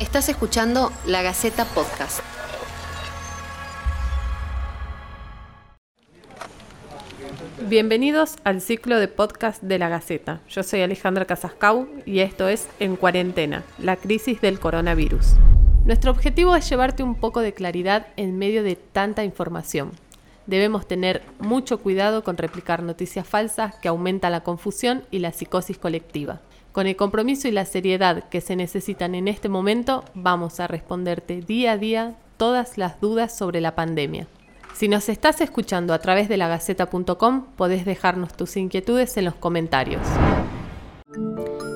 Estás escuchando La Gaceta Podcast. Bienvenidos al ciclo de podcast de La Gaceta. Yo soy Alejandra Casascau y esto es En Cuarentena, la crisis del coronavirus. Nuestro objetivo es llevarte un poco de claridad en medio de tanta información. Debemos tener mucho cuidado con replicar noticias falsas que aumentan la confusión y la psicosis colectiva. Con el compromiso y la seriedad que se necesitan en este momento, vamos a responderte día a día todas las dudas sobre la pandemia. Si nos estás escuchando a través de lagaceta.com, podés dejarnos tus inquietudes en los comentarios.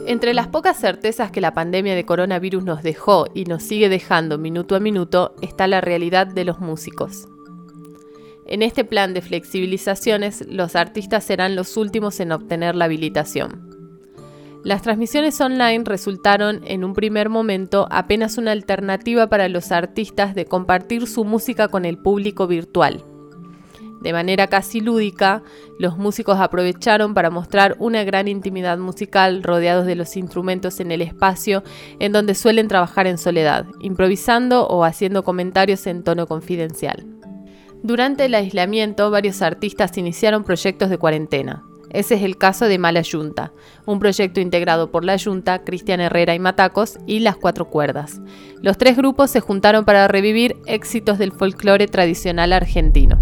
Entre las pocas certezas que la pandemia de coronavirus nos dejó y nos sigue dejando minuto a minuto está la realidad de los músicos. En este plan de flexibilizaciones, los artistas serán los últimos en obtener la habilitación. Las transmisiones online resultaron en un primer momento apenas una alternativa para los artistas de compartir su música con el público virtual. De manera casi lúdica, los músicos aprovecharon para mostrar una gran intimidad musical rodeados de los instrumentos en el espacio en donde suelen trabajar en soledad, improvisando o haciendo comentarios en tono confidencial. Durante el aislamiento, varios artistas iniciaron proyectos de cuarentena. Ese es el caso de Mala Yunta, un proyecto integrado por La Yunta, Cristian Herrera y Matacos y Las Cuatro Cuerdas. Los tres grupos se juntaron para revivir éxitos del folclore tradicional argentino.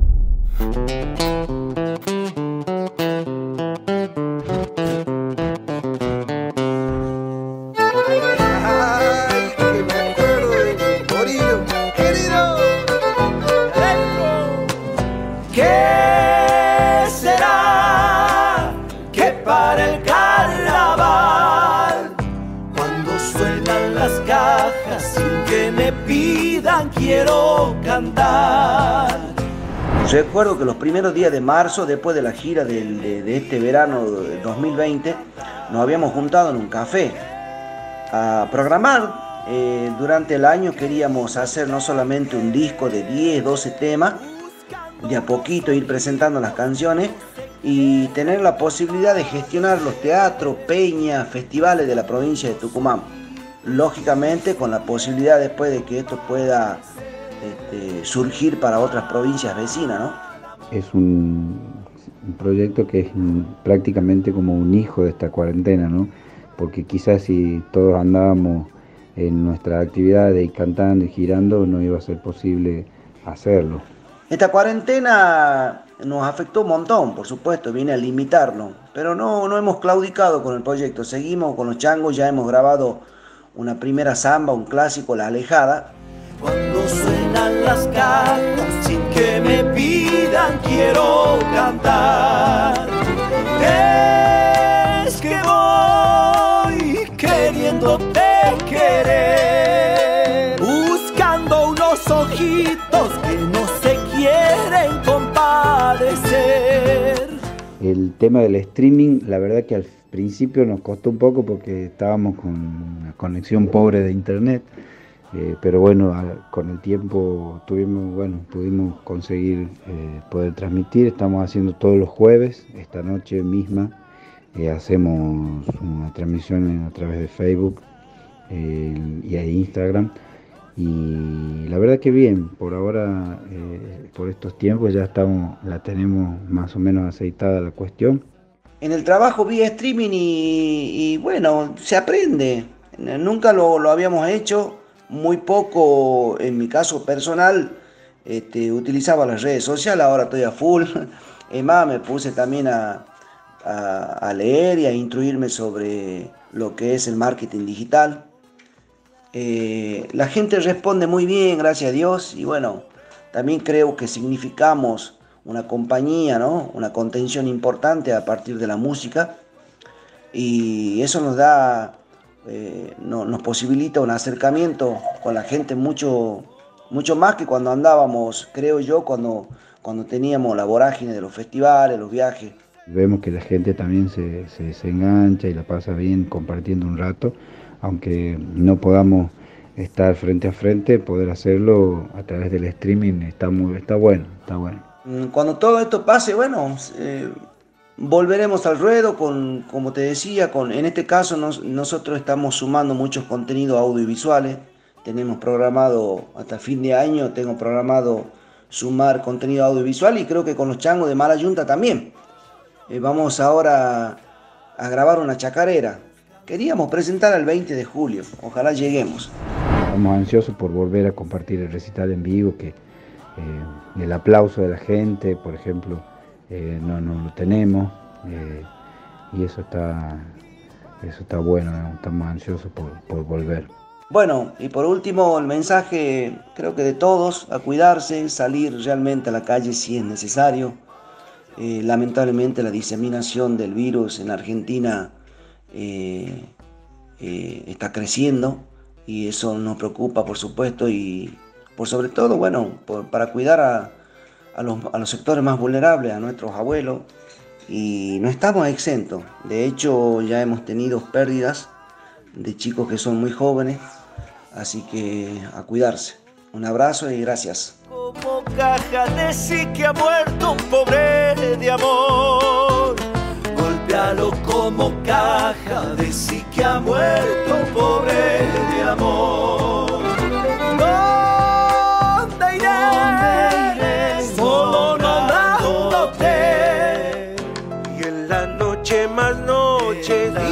Quiero cantar. Recuerdo que los primeros días de marzo, después de la gira de, este verano 2020, nos habíamos juntado en un café a programar. Eh, durante el año queríamos hacer no solamente un disco de 10, 12 temas, de a poquito ir presentando las canciones y tener la posibilidad de gestionar los teatros, peñas, festivales de la provincia de Tucumán lógicamente con la posibilidad después de que esto pueda este, surgir para otras provincias vecinas, ¿no? Es un, proyecto que es prácticamente como un hijo de esta cuarentena, ¿no? Porque quizás si todos andábamos en nuestras actividades y cantando y girando, no iba a ser posible hacerlo. Esta cuarentena nos afectó un montón, por supuesto, viene a limitarlo, pero no, no hemos claudicado con el proyecto, seguimos con los changos, ya hemos grabado una primera samba, un clásico, La Alejada. Cuando suenan las cajas sin que me pidan, quiero cantar. Es que voy queriéndote querer, buscando unos ojitos que no se quieren compadecer. El tema del streaming, la verdad que al principio nos costó un poco porque estábamos con una conexión pobre de internet, eh, pero bueno, con el tiempo tuvimos, bueno, pudimos conseguir eh, poder transmitir. Estamos haciendo todos los jueves, esta noche misma, eh, hacemos una transmisión a través de Facebook y de Instagram. Y la verdad que bien, por ahora, por estos tiempos ya estamos, la tenemos más o menos aceitada la cuestión en el trabajo vía streaming y, bueno, se aprende. Nunca lo, habíamos hecho, muy poco en mi caso personal. Este, utilizaba las redes sociales, ahora estoy a full. Es más, me puse también a, leer y a instruirme sobre lo que es el marketing digital. Eh, la gente responde muy bien, gracias a Dios, y bueno, también creo que significamos una compañía, ¿no? una contención importante a partir de la música y eso nos da, eh, nos posibilita un acercamiento con la gente mucho, mucho más que cuando andábamos, creo yo, cuando, cuando teníamos la vorágine de los festivales, los viajes. Vemos que la gente también se, se, engancha y la pasa bien compartiendo un rato, aunque no podamos estar frente a frente, poder hacerlo a través del streaming está, muy, está bueno, está bueno. Mm, cuando todo esto pase, bueno, eh, volveremos al ruedo con, como te decía, con, en este caso nosotros estamos sumando muchos contenidos audiovisuales, tenemos programado hasta fin de año, tengo programado sumar contenido audiovisual y creo que con los changos de Mala Yunta también. Eh, vamos ahora a grabar una chacarera. Queríamos presentar el 20 de julio, ojalá lleguemos. Estamos ansiosos por volver a compartir el recital en vivo, que eh, el aplauso de la gente, por ejemplo, eh, no, no, lo tenemos y eso está, eso está bueno, estamos ansiosos por, por volver. Bueno, y por último, el mensaje creo que de todos, a cuidarse, salir realmente a la calle si es necesario. Eh, lamentablemente la diseminación del virus en Argentina eh, eh, está creciendo y eso nos preocupa por supuesto y por sobre todo, bueno, para cuidar a, a, los, a los sectores más vulnerables, a nuestros abuelos y no estamos exentos. De hecho ya hemos tenido pérdidas de chicos que son muy jóvenes, así que a cuidarse. Un abrazo y gracias. Como caja de sí que ha muerto un pobre de amor. Golpealo como caja de sí que ha muerto un pobre de amor. Noche más